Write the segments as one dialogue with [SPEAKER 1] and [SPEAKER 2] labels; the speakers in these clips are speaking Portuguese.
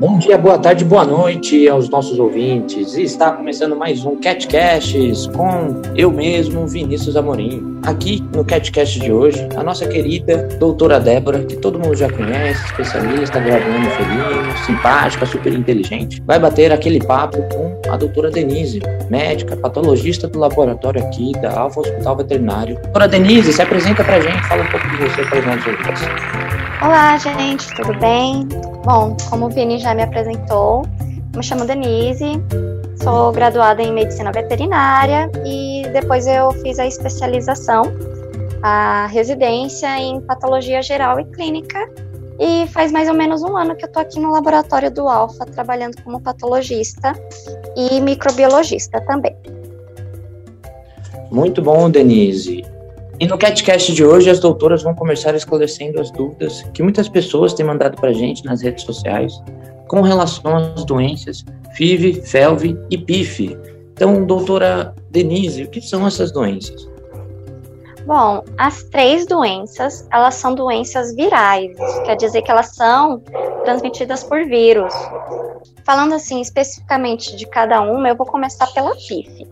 [SPEAKER 1] Bom dia, boa tarde, boa noite aos nossos ouvintes. Está começando mais um CatCasts com eu mesmo, Vinícius Amorim. Aqui no CatCast de hoje, a nossa querida doutora Débora, que todo mundo já conhece, especialista, gravando felino, simpática, super inteligente, vai bater aquele papo com a doutora Denise, médica, patologista do laboratório aqui da Alfa Hospital Veterinário. Doutora Denise, se apresenta pra gente, fala um pouco de você para os nossos ouvintes.
[SPEAKER 2] Olá, gente, tudo bem? Bom, como o Vini já me apresentou, me chamo Denise, sou graduada em medicina veterinária e depois eu fiz a especialização, a residência em patologia geral e clínica. E faz mais ou menos um ano que eu estou aqui no laboratório do Alfa, trabalhando como patologista e microbiologista também.
[SPEAKER 1] Muito bom, Denise. E no CatCast de hoje, as doutoras vão começar esclarecendo as dúvidas que muitas pessoas têm mandado para a gente nas redes sociais com relação às doenças FIV, FeLV e PIF. Então, doutora Denise, o que são essas doenças?
[SPEAKER 2] Bom, as três doenças, elas são doenças virais, quer dizer que elas são transmitidas por vírus. Falando assim especificamente de cada uma, eu vou começar pela PIF.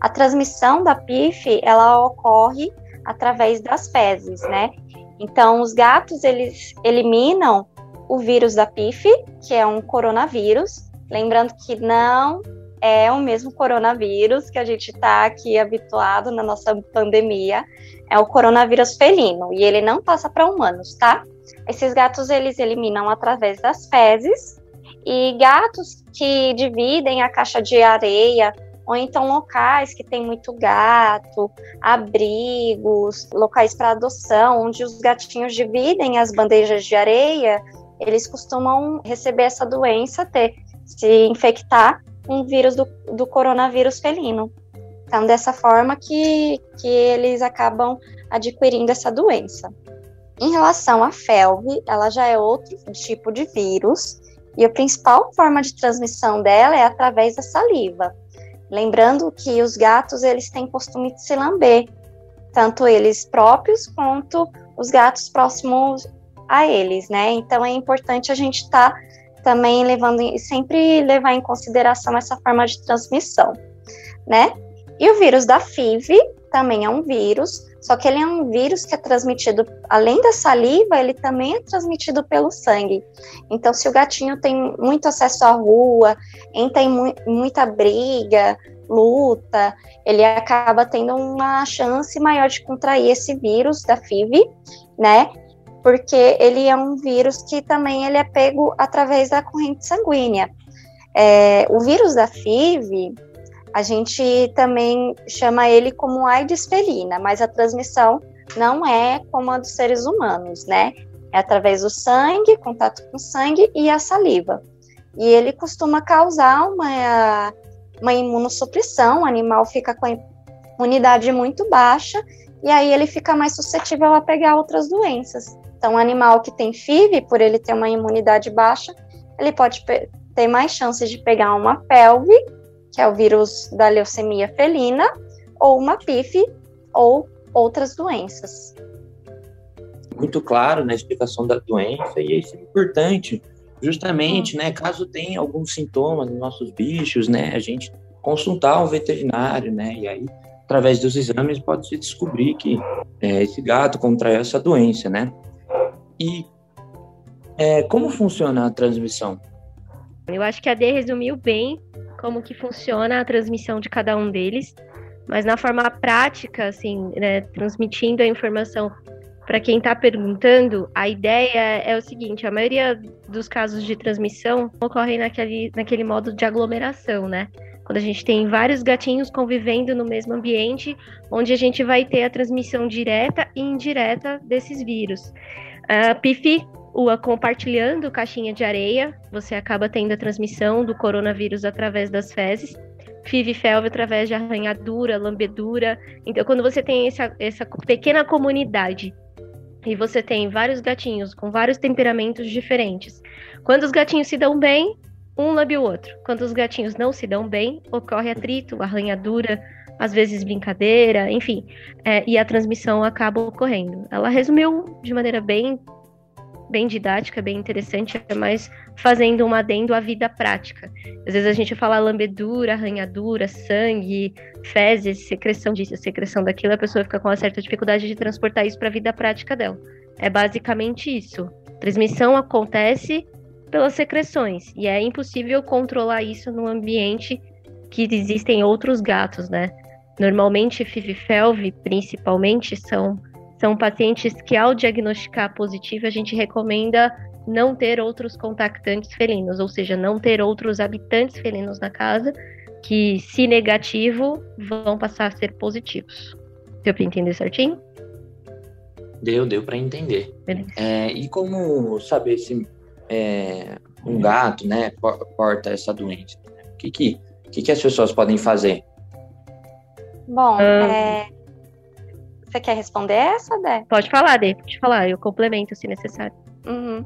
[SPEAKER 2] A transmissão da PIF, ela ocorre através das fezes, né? Então, os gatos, eles eliminam o vírus da PIF, que é um coronavírus, lembrando que não é o mesmo coronavírus que a gente está aqui habituado na nossa pandemia, é o coronavírus felino, e ele não passa para humanos, tá? Esses gatos, eles eliminam através das fezes, e gatos que dividem a caixa de areia ou então locais que tem muito gato, abrigos, locais para adoção, onde os gatinhos dividem as bandejas de areia, eles costumam receber essa doença, ter se infectar o vírus do, do coronavírus felino. Então, dessa forma que, que eles acabam adquirindo essa doença. Em relação à FeLV, ela já é outro tipo de vírus, e a principal forma de transmissão dela é através da saliva. Lembrando que os gatos eles têm costume de se lamber, tanto eles próprios quanto os gatos próximos a eles, né? Então é importante a gente estar tá também levando sempre levar em consideração essa forma de transmissão, né? E o vírus da FIV também é um vírus, só que ele é um vírus que é transmitido, além da saliva, ele também é transmitido pelo sangue. Então, se o gatinho tem muito acesso à rua, entra em mu muita briga, luta, ele acaba tendo uma chance maior de contrair esse vírus da FIV, né? Porque ele é um vírus que também ele é pego através da corrente sanguínea. É, o vírus da FIV, a gente também chama ele como AIDS felina, mas a transmissão não é como a dos seres humanos, né? É através do sangue, contato com sangue e a saliva. E ele costuma causar uma, uma imunossupressão, o animal fica com a imunidade muito baixa e aí ele fica mais suscetível a pegar outras doenças. Então, o animal que tem FIV, por ele ter uma imunidade baixa, ele pode ter mais chances de pegar uma pelve que é o vírus da leucemia felina, ou uma PIF, ou outras doenças.
[SPEAKER 1] Muito claro na explicação da doença, e isso é importante, justamente, né, caso tenha alguns sintomas nos nossos bichos, né, a gente consultar o veterinário, né, e aí, através dos exames, pode-se descobrir que é, esse gato contraiu essa doença, né. E é, como funciona a transmissão?
[SPEAKER 3] Eu acho que a D resumiu bem como que funciona a transmissão de cada um deles, mas na forma prática, assim, né, transmitindo a informação para quem está perguntando, a ideia é o seguinte: a maioria dos casos de transmissão ocorrem naquele, naquele modo de aglomeração, né? Quando a gente tem vários gatinhos convivendo no mesmo ambiente, onde a gente vai ter a transmissão direta e indireta desses vírus. A PIF compartilhando caixinha de areia, você acaba tendo a transmissão do coronavírus através das fezes. FIV e FeLV através de arranhadura, lambedura. Então, quando você tem essa, essa pequena comunidade e você tem vários gatinhos com vários temperamentos diferentes, quando os gatinhos se dão bem, um lambe o outro. Quando os gatinhos não se dão bem, ocorre atrito, arranhadura, às vezes brincadeira, enfim, é, e a transmissão acaba ocorrendo. Ela resumiu de maneira bem bem didática, bem interessante, é mais fazendo um adendo à vida prática. Às vezes a gente fala lambedura, arranhadura, sangue, fezes, secreção disso, secreção daquilo, a pessoa fica com uma certa dificuldade de transportar isso para a vida prática dela. É basicamente isso. Transmissão acontece pelas secreções e é impossível controlar isso no ambiente que existem outros gatos, né? Normalmente, FIV-FeLV, principalmente, são, são pacientes que, ao diagnosticar positivo, a gente recomenda não ter outros contactantes felinos, ou seja, não ter outros habitantes felinos na casa, que, se negativo, vão passar a ser positivos. Deu para entender certinho?
[SPEAKER 1] Deu, deu para entender. É, e como saber se é, um gato, né, porta essa doença? O que que, que, que as pessoas podem fazer?
[SPEAKER 2] Bom, ah. é... você quer responder essa, Dé?
[SPEAKER 3] Pode falar, Dê, pode falar, eu complemento se necessário.
[SPEAKER 2] Uhum.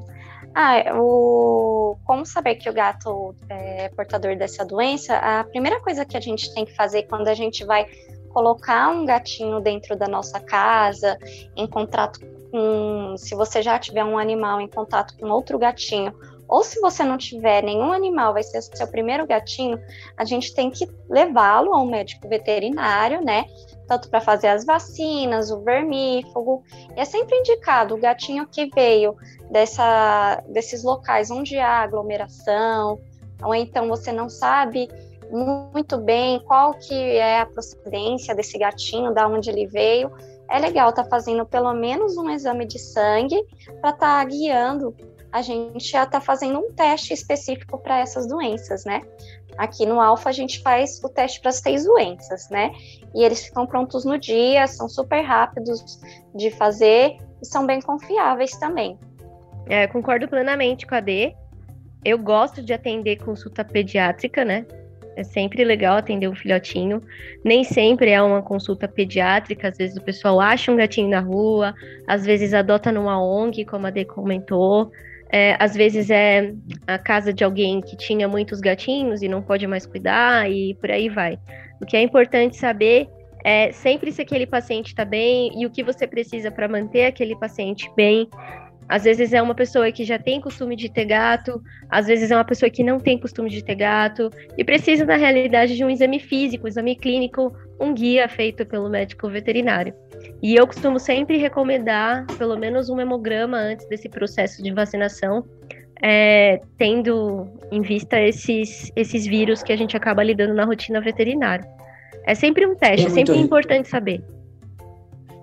[SPEAKER 2] Ah, o... como saber que o gato é portador dessa doença? A primeira coisa que a gente tem que fazer quando a gente vai colocar um gatinho dentro da nossa casa, em contato com. Se você já tiver um animal em contato com outro gatinho, ou se você não tiver nenhum animal, vai ser seu primeiro gatinho, a gente tem que levá-lo a um médico veterinário, né? Tanto para fazer as vacinas, o vermífugo. E é sempre indicado o gatinho que veio dessa, desses locais onde há aglomeração, ou então você não sabe muito bem qual que é a procedência desse gatinho, da onde ele veio. É legal estar tá fazendo pelo menos um exame de sangue para estar tá guiando a gente já está fazendo um teste específico para essas doenças, né? Aqui no Alfa a gente faz o teste para as seis doenças, né? E eles ficam prontos no dia, são super rápidos de fazer e são bem confiáveis também.
[SPEAKER 3] É, concordo plenamente com a D. Eu gosto de atender consulta pediátrica, né? É sempre legal atender um filhotinho. Nem sempre é uma consulta pediátrica, às vezes o pessoal acha um gatinho na rua, às vezes adota numa ONG, como a D comentou. É, às vezes é a casa de alguém que tinha muitos gatinhos e não pode mais cuidar e por aí vai. O que é importante saber é sempre se aquele paciente está bem e o que você precisa para manter aquele paciente bem. Às vezes é uma pessoa que já tem costume de ter gato, às vezes é uma pessoa que não tem costume de ter gato e precisa, na realidade, de um exame físico, um exame clínico, um guia feito pelo médico veterinário. E eu costumo sempre recomendar pelo menos um hemograma antes desse processo de vacinação, é, tendo em vista esses, esses vírus que a gente acaba lidando na rotina veterinária. É sempre um teste, é, é sempre importante saber.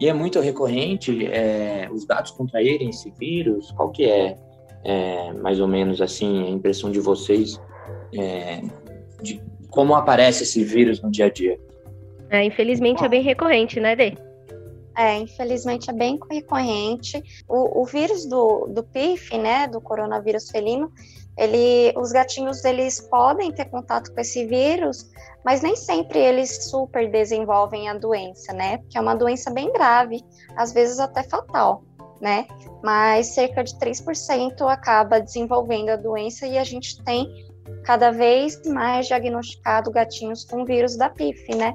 [SPEAKER 1] E é muito recorrente é, os gatos contraírem esse vírus? Qual que é, é, mais ou menos assim, a impressão de vocês é, de como aparece esse vírus no dia a dia?
[SPEAKER 3] É, infelizmente é bem recorrente, né, Dê?
[SPEAKER 2] É, infelizmente é bem recorrente. O, o vírus do, do PIF, né, do coronavírus felino, ele, os gatinhos eles podem ter contato com esse vírus, mas nem sempre eles super desenvolvem a doença, né? Porque é uma doença bem grave, às vezes até fatal, né? Mas cerca de 3% acaba desenvolvendo a doença e a gente tem cada vez mais diagnosticado gatinhos com vírus da PIF, né?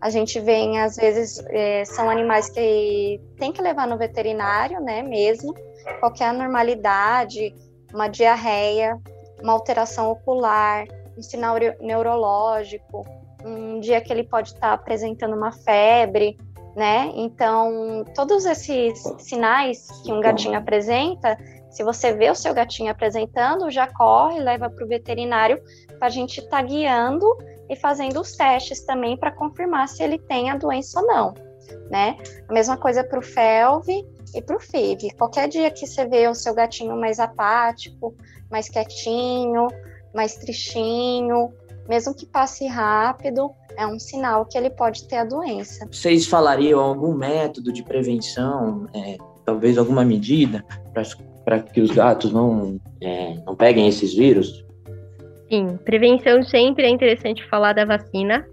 [SPEAKER 2] A gente vê, às vezes, é, são animais que tem que levar no veterinário, né, mesmo, qualquer anormalidade, uma diarreia, uma alteração ocular, um sinal neurológico, um dia que ele pode estar apresentando uma febre, né? Então, todos esses sinais que um gatinho apresenta, se você vê o seu gatinho apresentando, já corre, leva para o veterinário para a gente estar tá guiando e fazendo os testes também para confirmar se ele tem a doença ou não, né? A mesma coisa para o FeLV e para o FIV. Qualquer dia que você vê o seu gatinho mais apático, mais quietinho, mais tristinho, mesmo que passe rápido, é um sinal que ele pode ter a doença.
[SPEAKER 1] Vocês falariam algum método de prevenção, é, talvez alguma medida para que os gatos não, é, não peguem esses vírus?
[SPEAKER 3] Sim, prevenção sempre é interessante falar da vacina.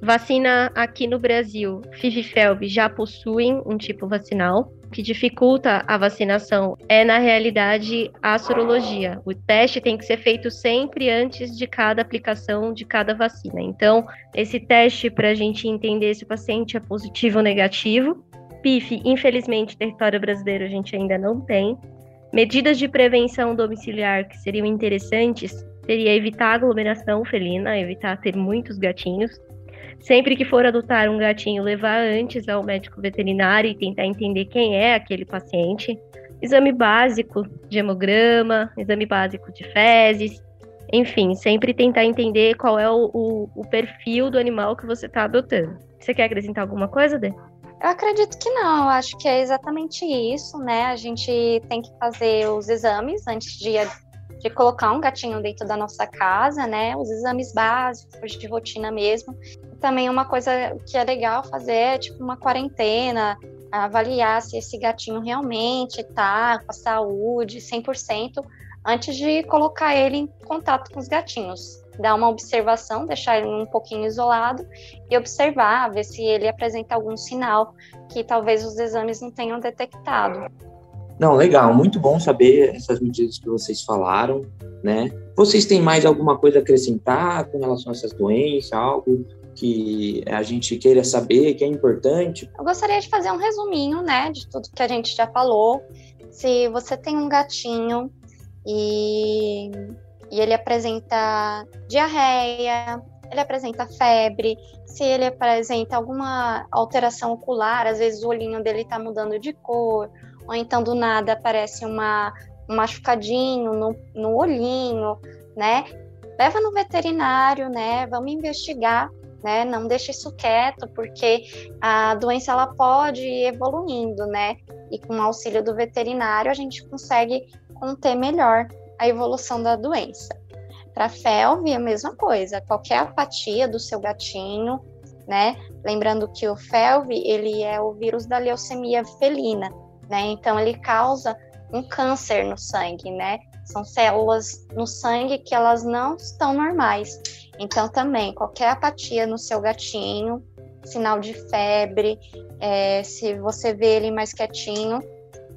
[SPEAKER 3] Vacina aqui no Brasil, FIV-FeLV já possuem um tipo vacinal. O que dificulta a vacinação é, na realidade, a sorologia. O teste tem que ser feito sempre antes de cada aplicação de cada vacina. Então, esse teste para a gente entender se o paciente é positivo ou negativo. PIF, infelizmente, território brasileiro a gente ainda não tem. Medidas de prevenção domiciliar que seriam interessantes seria evitar aglomeração felina, evitar ter muitos gatinhos. Sempre que for adotar um gatinho, levar antes ao médico veterinário e tentar entender quem é aquele paciente. Exame básico de hemograma, exame básico de fezes, enfim, sempre tentar entender qual é o, o, o perfil do animal que você está adotando. Você quer acrescentar alguma coisa, Dê?
[SPEAKER 2] Eu acredito que não, acho que é exatamente isso, né? A gente tem que fazer os exames antes de, de colocar um gatinho dentro da nossa casa, né? Os exames básicos de rotina mesmo. Também uma coisa que é legal fazer é tipo uma quarentena, avaliar se esse gatinho realmente tá com a saúde 100% antes de colocar ele em contato com os gatinhos. Dar uma observação, deixar ele um pouquinho isolado e observar, ver se ele apresenta algum sinal que talvez os exames não tenham detectado.
[SPEAKER 1] Não, legal, muito bom saber essas medidas que vocês falaram, né? Vocês têm mais alguma coisa a acrescentar com relação a essas doenças, algo que a gente queira saber, que é importante?
[SPEAKER 2] Eu gostaria de fazer um resuminho, né, de tudo que a gente já falou. Se você tem um gatinho e, e ele apresenta diarreia, ele apresenta febre, se ele apresenta alguma alteração ocular, às vezes o olhinho dele está mudando de cor, ou então do nada aparece uma, um machucadinho no, no olhinho, né? Leva no veterinário, né? Vamos investigar, né? Não deixe isso quieto, porque a doença ela pode ir evoluindo, né? E com o auxílio do veterinário a gente consegue conter melhor a evolução da doença. Para a FeLV, a mesma coisa, qualquer apatia do seu gatinho, né? Lembrando que o FeLV, ele é o vírus da leucemia felina, né? Então, ele causa um câncer no sangue, né? São células no sangue que elas não estão normais. Então, também, qualquer apatia no seu gatinho, sinal de febre, é, se você vê ele mais quietinho,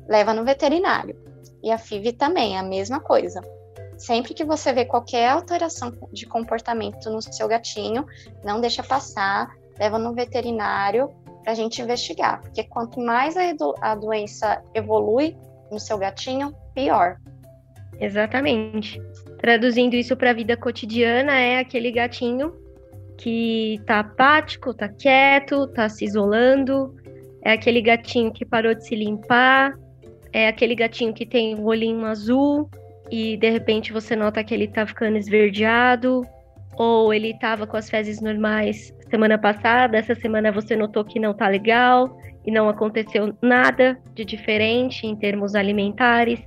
[SPEAKER 2] leva no veterinário. E a FIV também, a mesma coisa. Sempre que você vê qualquer alteração de comportamento no seu gatinho, não deixa passar, leva no veterinário para a gente investigar, porque quanto mais a, a doença evolui no seu gatinho, pior.
[SPEAKER 3] Exatamente. Traduzindo isso para a vida cotidiana, é aquele gatinho que tá apático, tá quieto, tá se isolando, é aquele gatinho que parou de se limpar, é aquele gatinho que tem o olhinho azul e de repente você nota que ele tá ficando esverdeado, ou ele tava com as fezes normais semana passada, essa semana você notou que não tá legal e não aconteceu nada de diferente em termos alimentares.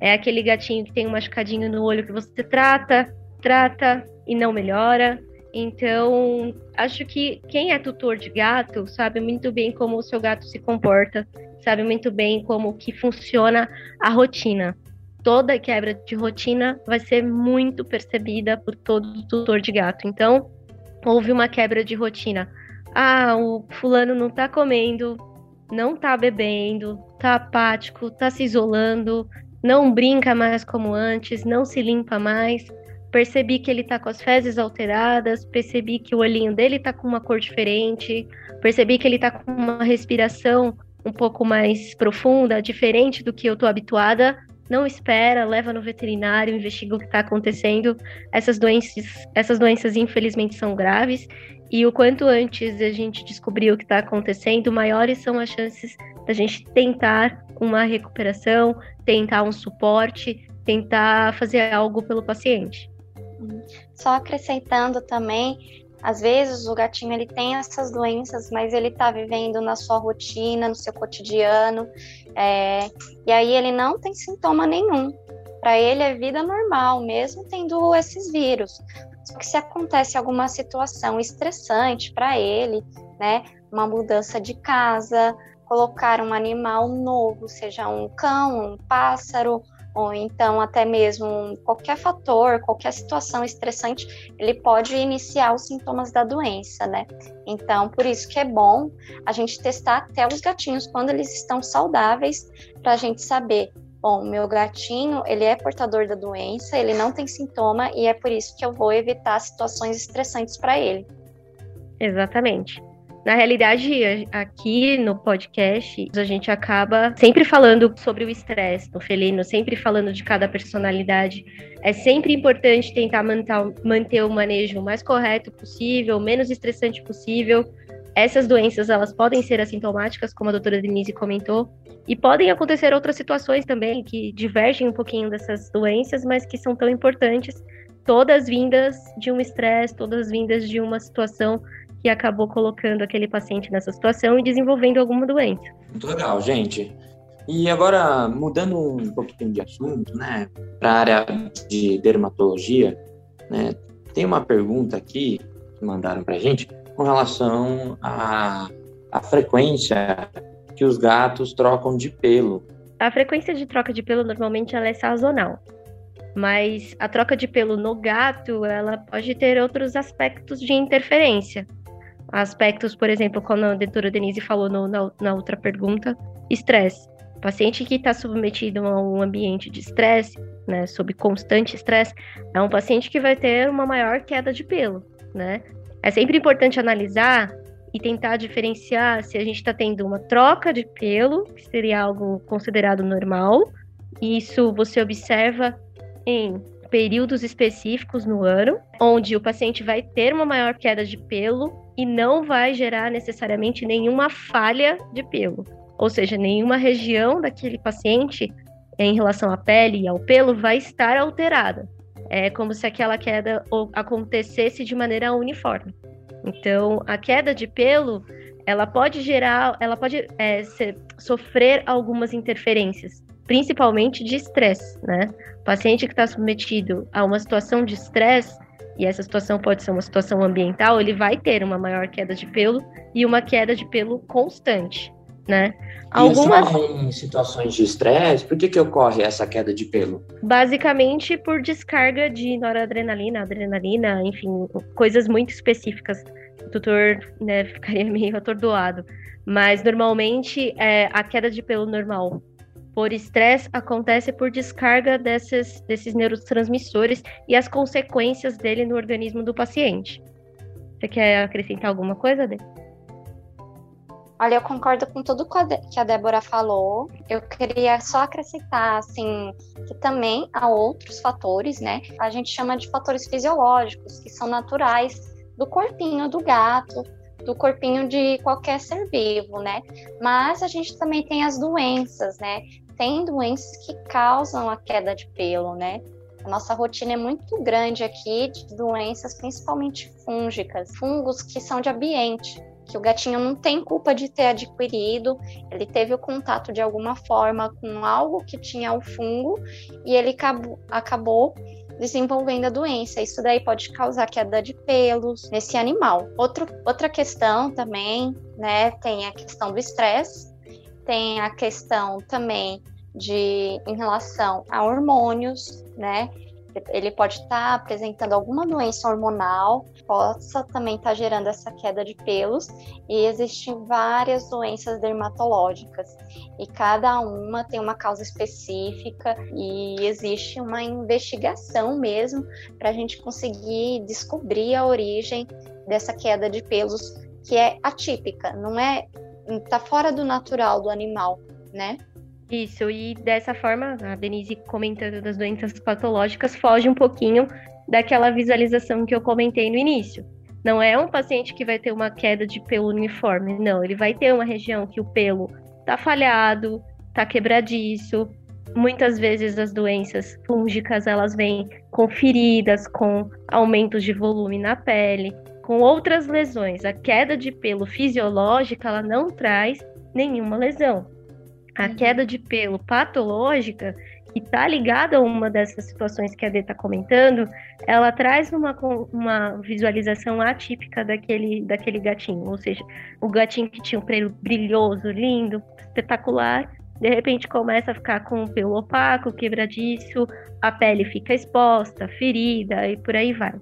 [SPEAKER 3] É aquele gatinho que tem um machucadinho no olho que você trata, trata e não melhora. Então, acho que quem é tutor de gato sabe muito bem como o seu gato se comporta, sabe muito bem como que funciona a rotina. Toda quebra de rotina vai ser muito percebida por todo tutor de gato. Então, houve uma quebra de rotina. Ah, o fulano não tá comendo, não tá bebendo, tá apático, tá se isolando, não brinca mais como antes, não se limpa mais. Percebi que ele tá com as fezes alteradas, percebi que o olhinho dele tá com uma cor diferente, percebi que ele tá com uma respiração um pouco mais profunda, diferente do que eu tô habituada, não espera, leva no veterinário, investiga o que está acontecendo. Essas doenças, essas doenças infelizmente são graves e o quanto antes a gente descobrir o que está acontecendo, maiores são as chances da gente tentar uma recuperação, tentar um suporte, tentar fazer algo pelo paciente.
[SPEAKER 2] Só acrescentando também às vezes o gatinho ele tem essas doenças, mas ele está vivendo na sua rotina, no seu cotidiano, é, e aí ele não tem sintoma nenhum. Para ele é vida normal, mesmo tendo esses vírus. Só que se acontece alguma situação estressante para ele, né, uma mudança de casa, colocar um animal novo, seja um cão, um pássaro, ou então até mesmo qualquer fator, qualquer situação estressante, ele pode iniciar os sintomas da doença, né? Então, por isso que é bom a gente testar até os gatinhos quando eles estão saudáveis, para a gente saber, bom, meu gatinho, ele é portador da doença, ele não tem sintoma e é por isso que eu vou evitar situações estressantes para ele.
[SPEAKER 3] Exatamente. Na realidade, aqui no podcast, a gente acaba sempre falando sobre o estresse no felino, sempre falando de cada personalidade. É sempre importante tentar manter o manejo mais correto possível, menos estressante possível. Essas doenças, elas podem ser assintomáticas, como a doutora Denise comentou, e podem acontecer outras situações também que divergem um pouquinho dessas doenças, mas que são tão importantes, todas vindas de um estresse, todas vindas de uma situação que acabou colocando aquele paciente nessa situação e desenvolvendo alguma doença.
[SPEAKER 1] Muito legal, gente. E agora, mudando um pouquinho de assunto, né, para a área de dermatologia, né, tem uma pergunta aqui que mandaram para a gente com relação à, à frequência que os gatos trocam de pelo.
[SPEAKER 3] A frequência de troca de pelo normalmente ela é sazonal, mas a troca de pelo no gato ela pode ter outros aspectos de interferência aspectos, por exemplo, como a doutora Denise falou no, na, na outra pergunta, estresse. Paciente que está submetido a um ambiente de estresse, né, sob constante estresse, é um paciente que vai ter uma maior queda de pelo, né? É sempre importante analisar e tentar diferenciar se a gente está tendo uma troca de pelo, que seria algo considerado normal. Isso você observa em períodos específicos no ano, onde o paciente vai ter uma maior queda de pelo e não vai gerar necessariamente nenhuma falha de pelo. Ou seja, nenhuma região daquele paciente em relação à pele e ao pelo vai estar alterada. É como se aquela queda acontecesse de maneira uniforme. Então, a queda de pelo, ela pode gerar, ela pode é, ser, sofrer algumas interferências, principalmente de estresse, né? O paciente que está submetido a uma situação de estresse, e essa situação pode ser uma situação ambiental, ele vai ter uma maior queda de pelo e uma queda de pelo constante, né?
[SPEAKER 1] Algumas em situações de estresse, por que que ocorre essa queda de pelo?
[SPEAKER 3] Basicamente por descarga de noradrenalina, adrenalina, enfim, coisas muito específicas. O tutor né, ficaria meio atordoado, mas normalmente é, a queda de pelo normal por estresse acontece por descarga desses, desses neurotransmissores e as consequências dele no organismo do paciente. Você quer acrescentar alguma coisa, Dê?
[SPEAKER 2] Olha, eu concordo com tudo que a Débora falou. Eu queria só acrescentar, assim, que também há outros fatores, né? A gente chama de fatores fisiológicos, que são naturais do corpinho do gato, do corpinho de qualquer ser vivo, né? Mas a gente também tem as doenças, né? tem doenças que causam a queda de pelo, né? A nossa rotina é muito grande aqui de doenças, principalmente fúngicas, fungos que são de ambiente, que o gatinho não tem culpa de ter adquirido, ele teve o contato de alguma forma com algo que tinha o fungo e ele acabou, acabou desenvolvendo a doença. Isso daí pode causar queda de pelos nesse animal. Outro, outra questão também, né, tem a questão do estresse, tem a questão também de em relação a hormônios, né? Ele pode estar tá apresentando alguma doença hormonal, possa também estar tá gerando essa queda de pelos, e existem várias doenças dermatológicas, e cada uma tem uma causa específica, e existe uma investigação mesmo para a gente conseguir descobrir a origem dessa queda de pelos, que é atípica, não é. está fora do natural do animal, né?
[SPEAKER 3] Isso, e dessa forma, a Denise comentando das doenças patológicas foge um pouquinho daquela visualização que eu comentei no início. Não é um paciente que vai ter uma queda de pelo uniforme, não. Ele vai ter uma região que o pelo tá falhado, tá quebradiço. Muitas vezes as doenças fúngicas elas vêm com feridas, com aumentos de volume na pele, com outras lesões. A queda de pelo fisiológica ela não traz nenhuma lesão. A uhum. queda de pelo patológica, que está ligada a uma dessas situações que a Dê está comentando, ela traz uma, uma visualização atípica daquele, daquele gatinho. Ou seja, o gatinho que tinha um pelo brilhoso, lindo, espetacular, de repente começa a ficar com o pelo opaco, quebradiço, a pele fica exposta, ferida e por aí vai.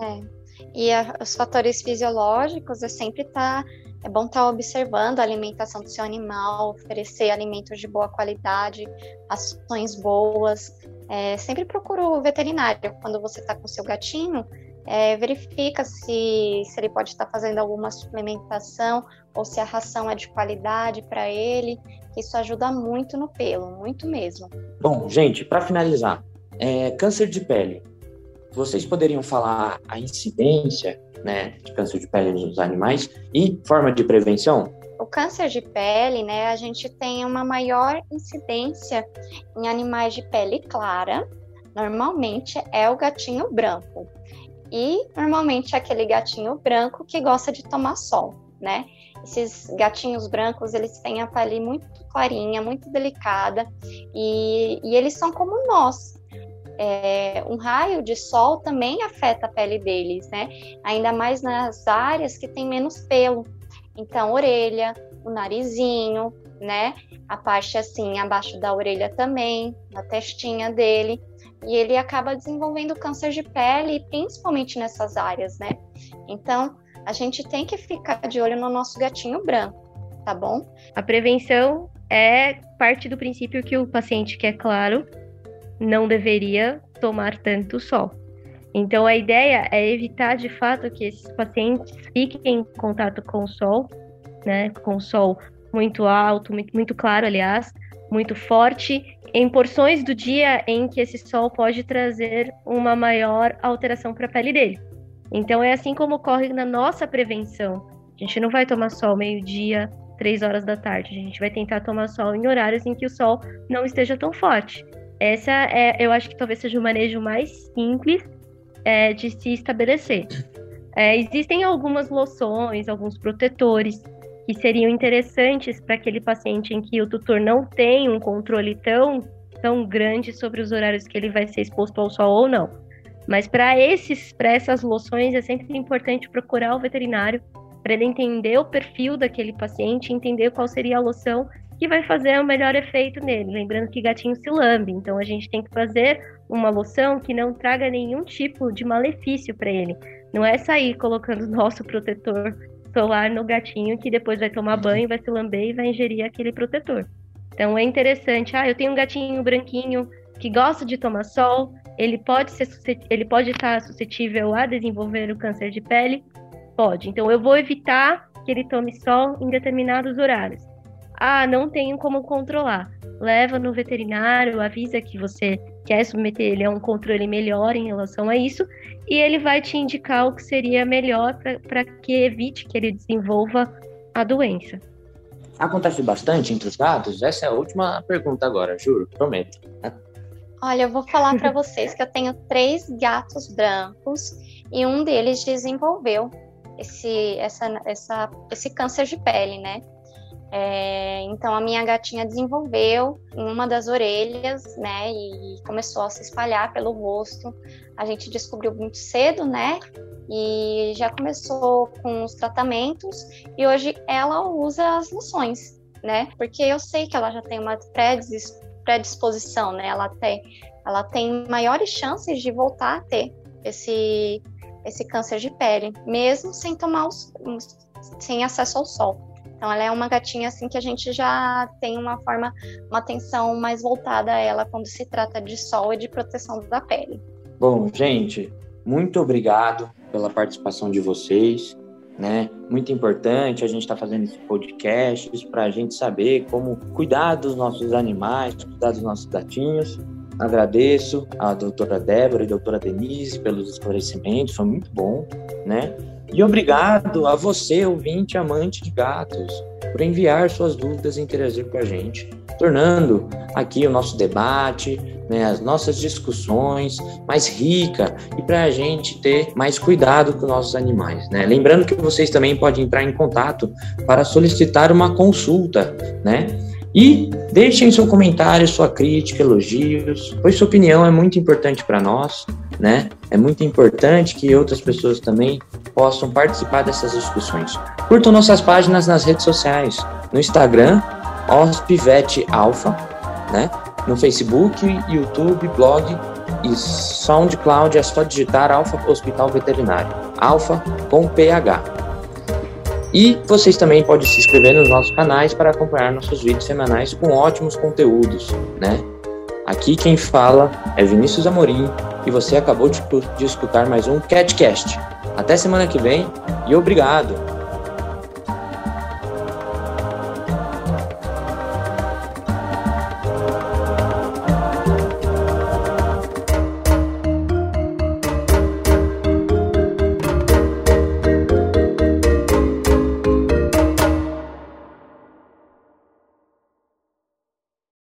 [SPEAKER 2] É. E a, os fatores fisiológicos é sempre estar tá é bom estar tá observando a alimentação do seu animal, oferecer alimentos de boa qualidade, ações boas. É, sempre procura o veterinário quando você está com seu gatinho. é, verifica se, se ele pode estar fazendo alguma suplementação ou se a ração é de qualidade para ele. Isso ajuda muito no pelo, muito mesmo.
[SPEAKER 1] Bom, gente, para finalizar, é, câncer de pele. Vocês poderiam falar a incidência né, de câncer de pele nos animais e forma de prevenção?
[SPEAKER 2] O câncer de pele, né, a gente tem uma maior incidência em animais de pele clara. Normalmente é o gatinho branco. E normalmente é aquele gatinho branco que gosta de tomar sol, né? Esses gatinhos brancos, eles têm a pele muito clarinha, muito delicada, e, e eles são como nós. É, um raio de sol também afeta a pele deles, né? Ainda mais nas áreas que tem menos pelo. Então, orelha, o narizinho, né? A parte assim abaixo da orelha também, a testinha dele. E ele acaba desenvolvendo câncer de pele, principalmente nessas áreas, né? Então, a gente tem que ficar de olho no nosso gatinho branco, tá bom?
[SPEAKER 3] A prevenção é parte do princípio que o paciente que é claro não deveria tomar tanto sol. Então a ideia é evitar de fato que esses pacientes fiquem em contato com o sol, né, com o sol muito alto, muito, muito claro, aliás, muito forte, em porções do dia em que esse sol pode trazer uma maior alteração para a pele dele. Então é assim como ocorre na nossa prevenção. A gente não vai tomar sol meio-dia, três horas da tarde. A gente vai tentar tomar sol em horários em que o sol não esteja tão forte. Essa é, eu acho que talvez seja o manejo mais simples é, de se estabelecer. É, existem algumas loções, alguns protetores que seriam interessantes para aquele paciente em que o tutor não tem um controle tão, tão grande sobre os horários que ele vai ser exposto ao sol ou não. Mas para esses, para essas loções é sempre importante procurar o veterinário para ele entender o perfil daquele paciente, entender qual seria a loção que vai fazer o melhor efeito nele. Lembrando que gatinho se lambe, então a gente tem que fazer uma loção que não traga nenhum tipo de malefício para ele. Não é sair colocando nosso protetor solar no gatinho que depois vai tomar banho, vai se lamber e vai ingerir aquele protetor. Então é interessante. Ah, eu tenho um gatinho branquinho que gosta de tomar sol, ele pode ser ele pode estar suscetível a desenvolver o câncer de pele? Pode. Então eu vou evitar que ele tome sol em determinados horários. Ah, não tenho como controlar. Leva no veterinário, avisa que você quer submeter ele a um controle melhor em relação a isso, e ele vai te indicar o que seria melhor para que evite que ele desenvolva a doença.
[SPEAKER 1] Acontece bastante entre os gatos? Essa é a última pergunta agora, juro, prometo.
[SPEAKER 2] Olha, eu vou falar para vocês que eu tenho três gatos brancos e um deles desenvolveu esse, essa, essa, esse câncer de pele, né? É, então a minha gatinha desenvolveu uma das orelhas, né? E começou a se espalhar pelo rosto. A gente descobriu muito cedo, né? E já começou com os tratamentos e hoje ela usa as loções, né? Porque eu sei que ela já tem uma predisposição, né? Ela tem, ela tem maiores chances de voltar a ter esse, esse câncer de pele, mesmo sem tomar os, sem acesso ao sol. Então, ela é uma gatinha assim que a gente já tem uma forma, uma atenção mais voltada a ela quando se trata de sol e de proteção da pele.
[SPEAKER 1] Bom, gente, muito obrigado pela participação de vocês né? Muito importante a gente estar tá fazendo esse podcast para a gente saber como cuidar dos nossos animais, cuidar dos nossos gatinhos. Agradeço a doutora Débora e a doutora Denise pelos esclarecimentos, foi muito bom, né? E obrigado a você, ouvinte amante de gatos, por enviar suas dúvidas e interagir com a gente, tornando aqui o nosso debate, né, as nossas discussões mais rica e para a gente ter mais cuidado com nossos animais. Né? Lembrando que vocês também podem entrar em contato para solicitar uma consulta, né? E deixem seu comentário, sua crítica, elogios, pois sua opinião é muito importante para nós, né? É muito importante que outras pessoas também possam participar dessas discussões. Curtam nossas páginas nas redes sociais, no Instagram, Alpha, né? no Facebook, YouTube, blog e SoundCloud é só digitar Alfa Hospital Veterinário. Alfa com PH. E vocês também podem se inscrever nos nossos canais para acompanhar nossos vídeos semanais com ótimos conteúdos, né? Aqui quem fala é Vinícius Amorim e você acabou de, de escutar mais um CatCast. Até semana que vem e obrigado!